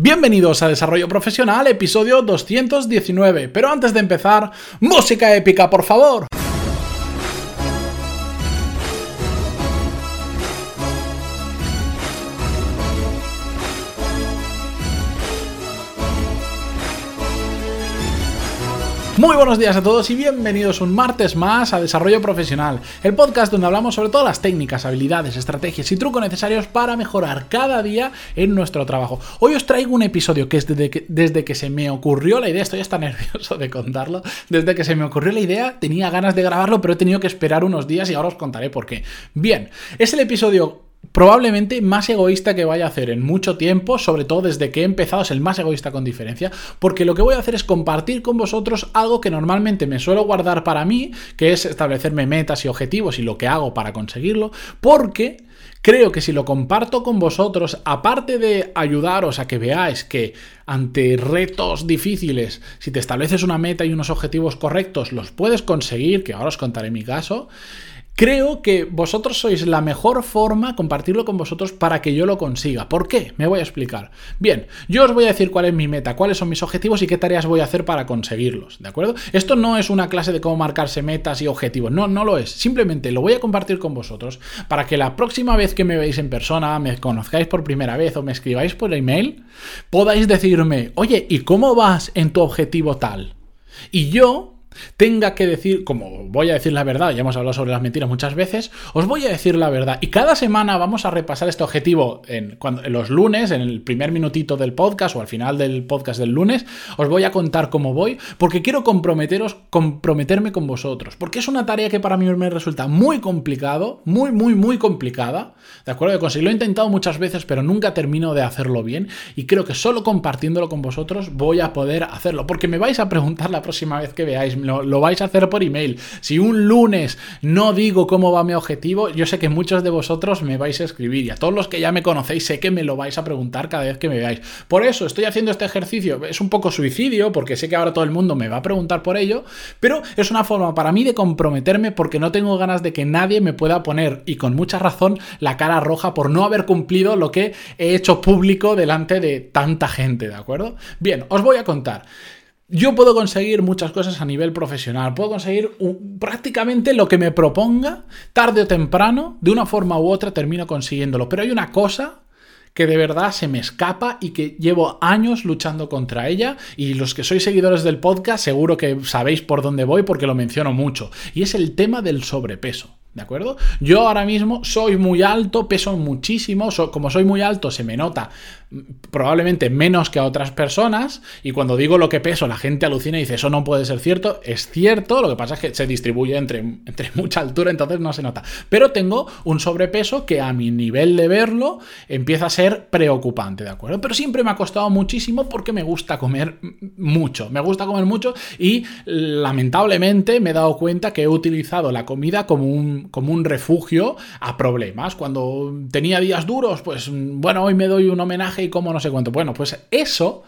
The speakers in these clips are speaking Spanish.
Bienvenidos a Desarrollo Profesional, episodio 219. Pero antes de empezar, música épica, por favor. Muy buenos días a todos y bienvenidos un martes más a Desarrollo Profesional, el podcast donde hablamos sobre todas las técnicas, habilidades, estrategias y trucos necesarios para mejorar cada día en nuestro trabajo. Hoy os traigo un episodio que es desde que, desde que se me ocurrió la idea, estoy hasta nervioso de contarlo, desde que se me ocurrió la idea tenía ganas de grabarlo, pero he tenido que esperar unos días y ahora os contaré por qué. Bien, es el episodio probablemente más egoísta que vaya a hacer en mucho tiempo, sobre todo desde que he empezado, es el más egoísta con diferencia, porque lo que voy a hacer es compartir con vosotros algo que normalmente me suelo guardar para mí, que es establecerme metas y objetivos y lo que hago para conseguirlo, porque creo que si lo comparto con vosotros, aparte de ayudaros a que veáis que ante retos difíciles, si te estableces una meta y unos objetivos correctos, los puedes conseguir, que ahora os contaré mi caso, Creo que vosotros sois la mejor forma compartirlo con vosotros para que yo lo consiga. ¿Por qué? Me voy a explicar. Bien, yo os voy a decir cuál es mi meta, cuáles son mis objetivos y qué tareas voy a hacer para conseguirlos, ¿de acuerdo? Esto no es una clase de cómo marcarse metas y objetivos, no, no lo es. Simplemente lo voy a compartir con vosotros para que la próxima vez que me veáis en persona, me conozcáis por primera vez o me escribáis por email, podáis decirme, oye, ¿y cómo vas en tu objetivo tal? Y yo tenga que decir, como voy a decir la verdad, ya hemos hablado sobre las mentiras muchas veces, os voy a decir la verdad. Y cada semana vamos a repasar este objetivo en, los lunes, en el primer minutito del podcast o al final del podcast del lunes, os voy a contar cómo voy, porque quiero comprometeros, comprometerme con vosotros, porque es una tarea que para mí me resulta muy complicado, muy, muy, muy complicada, ¿de acuerdo? De conseguir. Lo he intentado muchas veces, pero nunca termino de hacerlo bien, y creo que solo compartiéndolo con vosotros voy a poder hacerlo, porque me vais a preguntar la próxima vez que veáis lo, vais a hacer por email. Si un lunes no digo cómo va mi objetivo, yo sé que muchos de vosotros me vais a escribir y a todos los que ya me conocéis sé que me lo vais a preguntar cada vez que me veáis. Por eso estoy haciendo este ejercicio. Es un poco suicidio porque sé que ahora todo el mundo me va a preguntar por ello, pero es una forma para mí de comprometerme porque no tengo ganas de que nadie me pueda poner, y con mucha razón, la cara roja por no haber cumplido lo que he hecho público delante de tanta gente, ¿de acuerdo? Bien, os voy a contar. Yo puedo conseguir muchas cosas a nivel profesional, puedo conseguir prácticamente lo que me proponga, tarde o temprano, de una forma u otra termino consiguiéndolo. Pero hay una cosa que de verdad se me escapa y que llevo años luchando contra ella y los que sois seguidores del podcast seguro que sabéis por dónde voy porque lo menciono mucho y es el tema del sobrepeso. ¿De acuerdo? Yo ahora mismo soy muy alto, peso muchísimo, como soy muy alto se me nota probablemente menos que a otras personas y cuando digo lo que peso la gente alucina y dice eso no puede ser cierto, es cierto, lo que pasa es que se distribuye entre, entre mucha altura entonces no se nota, pero tengo un sobrepeso que a mi nivel de verlo empieza a ser preocupante, ¿de acuerdo? Pero siempre me ha costado muchísimo porque me gusta comer mucho, me gusta comer mucho y lamentablemente me he dado cuenta que he utilizado la comida como un, como un refugio a problemas, cuando tenía días duros, pues bueno, hoy me doy un homenaje y como no sé cuánto. Bueno, pues eso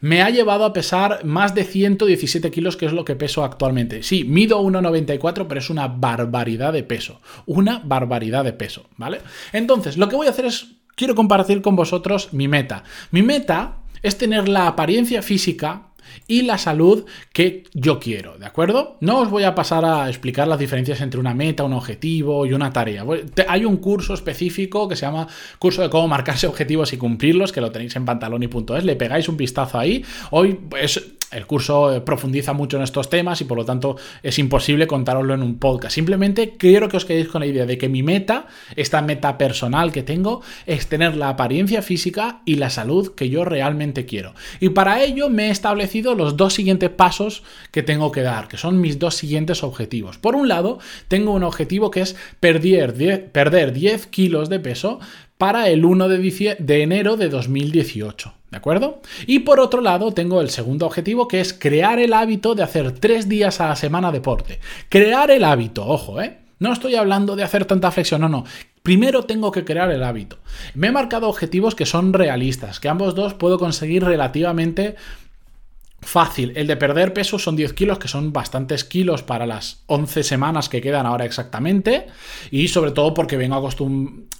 me ha llevado a pesar más de 117 kilos, que es lo que peso actualmente. Sí, mido 1,94, pero es una barbaridad de peso. Una barbaridad de peso, ¿vale? Entonces, lo que voy a hacer es, quiero compartir con vosotros mi meta. Mi meta es tener la apariencia física y la salud que yo quiero, ¿de acuerdo? No os voy a pasar a explicar las diferencias entre una meta, un objetivo y una tarea. Hay un curso específico que se llama Curso de cómo marcarse objetivos y cumplirlos, que lo tenéis en pantaloni.es, le pegáis un vistazo ahí. Hoy pues el curso eh, profundiza mucho en estos temas y por lo tanto es imposible contároslo en un podcast. Simplemente quiero que os quedéis con la idea de que mi meta, esta meta personal que tengo, es tener la apariencia física y la salud que yo realmente quiero. Y para ello me he establecido los dos siguientes pasos que tengo que dar, que son mis dos siguientes objetivos. Por un lado, tengo un objetivo que es perder 10, perder 10 kilos de peso para el 1 de, de enero de 2018. ¿De acuerdo? Y por otro lado, tengo el segundo objetivo que es crear el hábito de hacer tres días a la semana deporte. Crear el hábito, ojo, ¿eh? No estoy hablando de hacer tanta flexión, no, no. Primero tengo que crear el hábito. Me he marcado objetivos que son realistas, que ambos dos puedo conseguir relativamente Fácil, el de perder peso son 10 kilos, que son bastantes kilos para las 11 semanas que quedan ahora exactamente, y sobre todo porque vengo,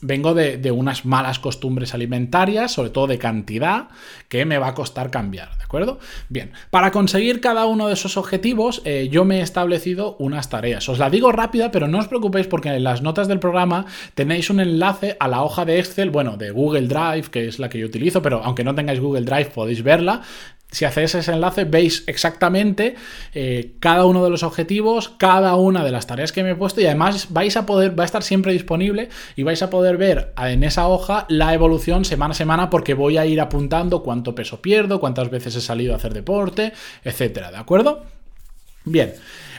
vengo de, de, unas malas costumbres alimentarias, sobre todo de cantidad, que me va a costar cambiar, ¿de acuerdo? Bien, para conseguir cada uno de esos objetivos, eh, yo me he establecido unas tareas. Os la digo rápida, pero no os preocupéis porque en las notas del programa tenéis un enlace a la hoja de Excel, bueno, de Google Drive, que es la que yo utilizo, pero aunque no tengáis Google Drive podéis verla si hacéis ese enlace, veis exactamente eh, cada uno de los objetivos, cada una de las tareas que me he puesto y además vais a poder, va a estar siempre disponible y vais a poder ver en esa hoja la evolución semana a semana porque voy a ir apuntando cuánto peso pierdo, cuántas veces he salido a hacer deporte, etcétera, ¿de acuerdo? Bien.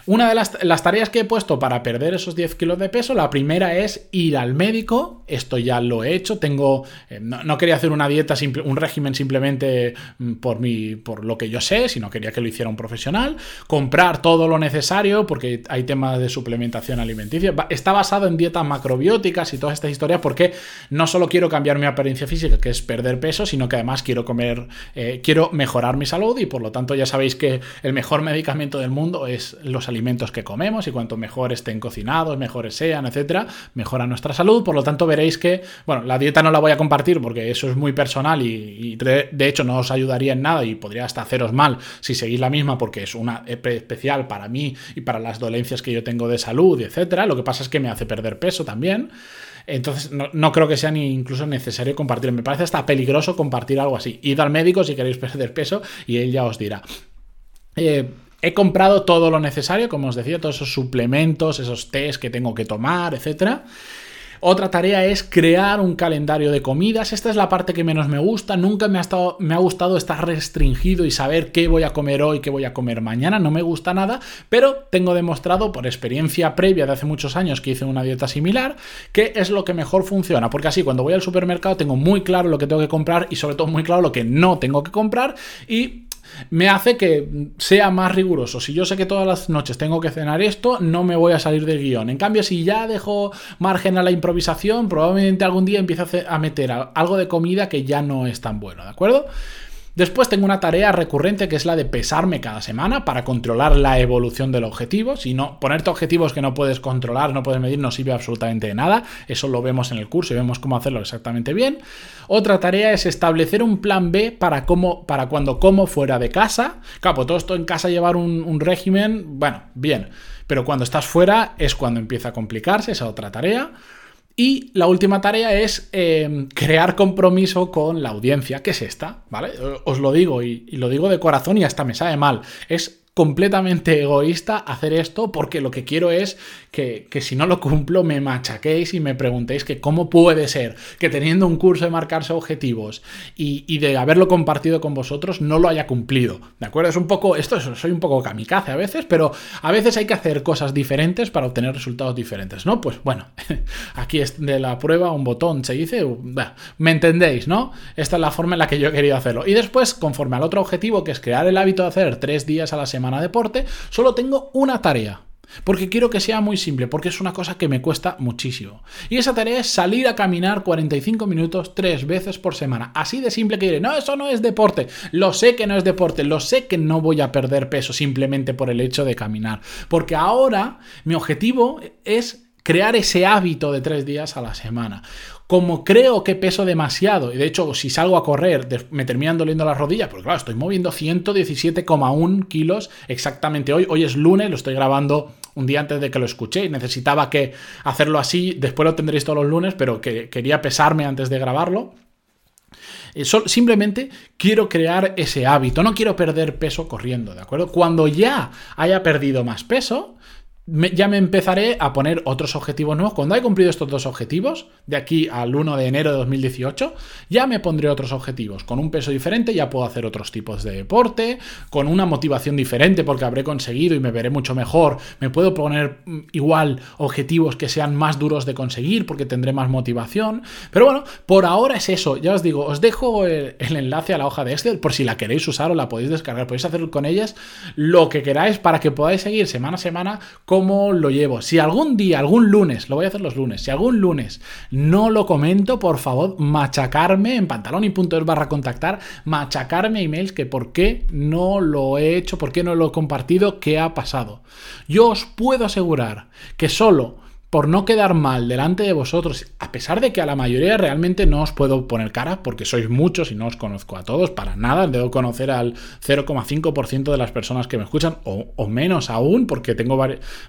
Una de las, tareas que he puesto para perder esos 10 kilos de peso, la primera es ir al médico. Esto ya lo he hecho. Tengo. Eh, no, quería hacer una dieta, un régimen simplemente mm, por, mi, por lo que yo sé, sino quería que lo hiciera un profesional. Comprar todo lo necesario, porque hay temas de suplementación alimenticia. Está basado en dietas macrobióticas y todas estas historias, porque no solo quiero cambiar mi apariencia física, que es perder peso, sino que además quiero comer, eh, quiero mejorar mi salud y por lo tanto ya sabéis que el mejor medicamento del mundo es los alimentos que comemos y cuanto mejor estén cocinados, mejores sean, etcétera, mejora nuestra salud. Por lo tanto, veréis que, bueno, la dieta no la voy a compartir porque eso es muy personal y, de, hecho no os ayudaría en nada y podría hasta haceros mal si seguís la misma porque es una especial para mí y para las dolencias que yo tengo de salud, etcétera. Lo que pasa es que me hace perder peso también. Entonces, no, creo que sea ni incluso necesario compartir. Me parece hasta peligroso compartir algo así. Id al médico si queréis perder peso y él ya os dirá. Eh, He comprado todo lo necesario, como os decía, todos esos suplementos, esos test que tengo que tomar, etc. Otra tarea es crear un calendario de comidas. Esta es la parte que menos me gusta. Nunca me ha, estado, me ha gustado estar restringido y saber qué voy a comer hoy, qué voy a comer mañana. No me gusta nada, pero tengo demostrado por experiencia previa de hace muchos años que hice una dieta similar, que es lo que mejor funciona. Porque así cuando voy al supermercado tengo muy claro lo que tengo que comprar y sobre todo muy claro lo que no tengo que comprar y me hace que sea más riguroso. Si yo sé que todas las noches tengo que cenar esto, no me voy a salir del guion. En cambio, si ya dejo margen a la improvisación, probablemente algún día empiece a meter algo de comida que ya no es tan bueno, ¿de acuerdo? Después tengo una tarea recurrente que es la de pesarme cada semana para controlar la evolución del objetivo. Si no, ponerte objetivos que no puedes controlar, no puedes medir, no sirve absolutamente de nada. Eso lo vemos en el curso y vemos cómo hacerlo exactamente bien. Otra tarea es establecer un plan B para, cómo, para cuando como fuera de casa. Pues todo esto en casa llevar un, un régimen, bueno, bien. Pero cuando estás fuera es cuando empieza a complicarse esa otra tarea. Y la última tarea es em, crear compromiso con la audiencia, que es esta, ¿vale? Os lo digo y, y, lo digo de corazón y hasta me sabe mal. Es completamente egoísta hacer esto porque lo que quiero es que, si no lo cumplo me machaquéis y me preguntéis que cómo puede ser que teniendo un curso de marcarse objetivos y, de haberlo compartido con vosotros no lo haya cumplido. ¿De acuerdo? Es un poco, esto soy un poco kamikaze a veces, pero a veces hay que hacer cosas diferentes para obtener resultados diferentes, ¿no? Pues bueno, aquí es de la prueba un botón, se dice, me entendéis, ¿no? Esta es la forma en la que yo he querido hacerlo. Y después, conforme al otro objetivo, que es crear el hábito de hacer tres días a la semana deporte, solo tengo una tarea. Porque quiero que sea muy simple, porque es una cosa que me cuesta muchísimo. Y esa tarea es salir a caminar 45 minutos tres veces por semana. Así de simple que diré, no, eso no es deporte. Lo sé que no es deporte, lo sé que no voy a perder peso simplemente por el hecho de caminar. Porque ahora mi objetivo es crear ese hábito de tres días a la semana como creo que peso demasiado, y de hecho si salgo a correr me terminan doliendo las rodillas, porque claro, estoy moviendo 117,1 kilos exactamente hoy, hoy es lunes, lo estoy grabando un día antes de que lo escuché, necesitaba que hacerlo así, después lo tendréis todos los lunes, pero que quería pesarme antes de grabarlo. Eh, simplemente quiero crear ese hábito, no quiero perder peso corriendo, ¿de acuerdo? Cuando ya haya perdido más peso, ya me empezaré a poner otros objetivos nuevos. Cuando haya cumplido estos dos objetivos, de aquí al 1 de enero de 2018, ya me pondré otros objetivos. Con un peso diferente ya puedo hacer otros tipos de deporte, con una motivación diferente porque habré conseguido y me veré mucho mejor. Me puedo poner mm, igual objetivos que sean más duros de conseguir porque tendré más motivación. Pero bueno, por ahora es eso. Ya os digo, os dejo el, el enlace a la hoja de Excel por si la queréis usar o la podéis descargar. Podéis hacer con ellas lo que queráis para que podáis seguir semana a semana cómo lo llevo. Si algún día, algún lunes, lo voy a hacer los lunes, si algún lunes no lo comento, por favor, machacarme en pantaloni.es barra contactar, machacarme emails que por qué no lo he hecho, por qué no lo he compartido, qué ha pasado. Yo os puedo asegurar que solo por no quedar mal delante de vosotros, a pesar de que a la mayoría realmente no os puedo poner cara, porque sois muchos y no os conozco a todos, para nada, debo conocer al 0,5% de las personas que me escuchan, o, menos aún, porque tengo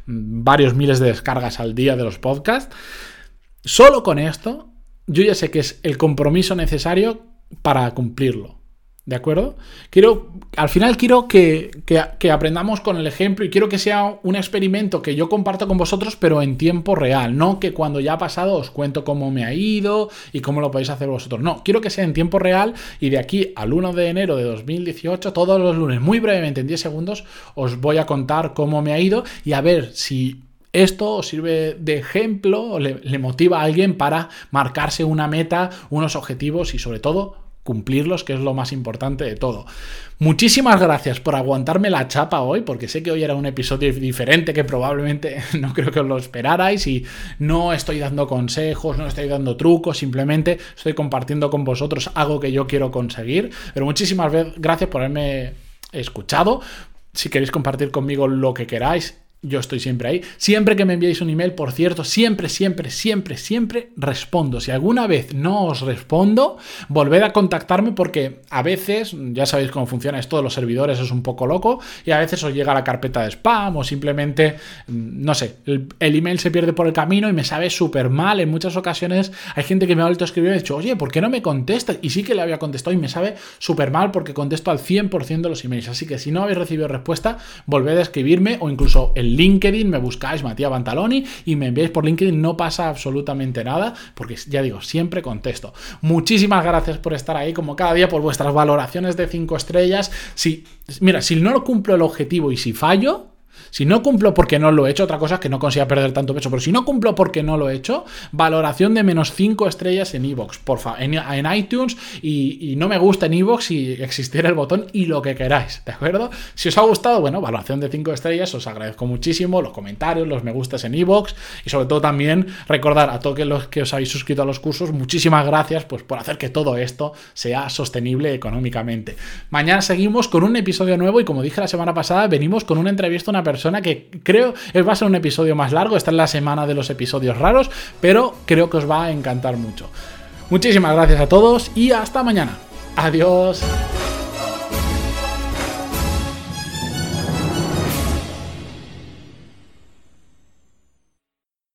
varios miles de descargas al día de los podcasts. Solo con esto, yo ya sé que es el compromiso necesario para cumplirlo. ¿De acuerdo? Quiero, al final quiero que, aprendamos con el ejemplo y quiero que sea un experimento que yo comparto con vosotros, pero en tiempo real. No que cuando ya ha pasado os cuento cómo me ha ido y cómo lo podéis hacer vosotros. No, quiero que sea en tiempo real y de aquí al 1 de enero de 2018, todos los lunes, muy brevemente, en 10 segundos, os voy a contar cómo me ha ido y a ver si esto os sirve de ejemplo o le, motiva a alguien para marcarse una meta, unos objetivos y sobre todo cumplirlos, que es lo más importante de todo. Muchísimas gracias por aguantarme la chapa hoy, porque sé que hoy era un episodio diferente que probablemente no creo que os lo esperarais y no estoy dando consejos, no estoy dando trucos, simplemente estoy compartiendo con vosotros algo que yo quiero conseguir. Pero muchísimas gracias por haberme escuchado. Si queréis compartir conmigo lo que queráis, yo estoy siempre ahí. Siempre que me enviéis un email, por cierto, siempre, siempre, siempre, siempre respondo. Si alguna vez no os respondo, volved a contactarme porque a veces, ya sabéis cómo funciona esto de los servidores, es un poco loco y a veces os llega la carpeta de spam o simplemente, mm, no sé, el, email se pierde por el camino y me sabe súper mal. En muchas ocasiones hay gente que me ha vuelto a escribir y me ha dicho, oye, ¿por qué no me contestas? Y sí que le había contestado y me sabe súper mal porque contesto al 100% de los emails. Así que si no habéis recibido respuesta, volved a escribirme o incluso el LinkedIn, me buscáis Matías Bantaloni y me enviáis por LinkedIn, no pasa absolutamente nada, porque ya digo, siempre contesto. Muchísimas gracias por estar ahí, como cada día, por vuestras valoraciones de 5 estrellas. Si, mira, si no lo cumplo el objetivo y si fallo, si no cumplo porque no lo he hecho, otra cosa es que no consiga perder tanto peso, pero si no cumplo porque no lo he hecho, valoración de menos 5 estrellas en iVoox, por favor, en, iTunes y, no me gusta en iVoox si existiera el botón y lo que queráis, ¿de acuerdo? Si os ha gustado, bueno, valoración de 5 estrellas, os agradezco muchísimo, los comentarios, los me gustas en iVoox y sobre todo también recordar a todos los que os habéis suscrito a los cursos, muchísimas gracias pues por hacer que todo esto sea sostenible económicamente. Mañana seguimos con un episodio nuevo y como dije la semana pasada, venimos con una entrevista a una persona persona que creo va a ser un episodio más largo, esta es la semana de los episodios raros, pero creo que os va a encantar mucho. Muchísimas gracias a todos y hasta mañana. Adiós.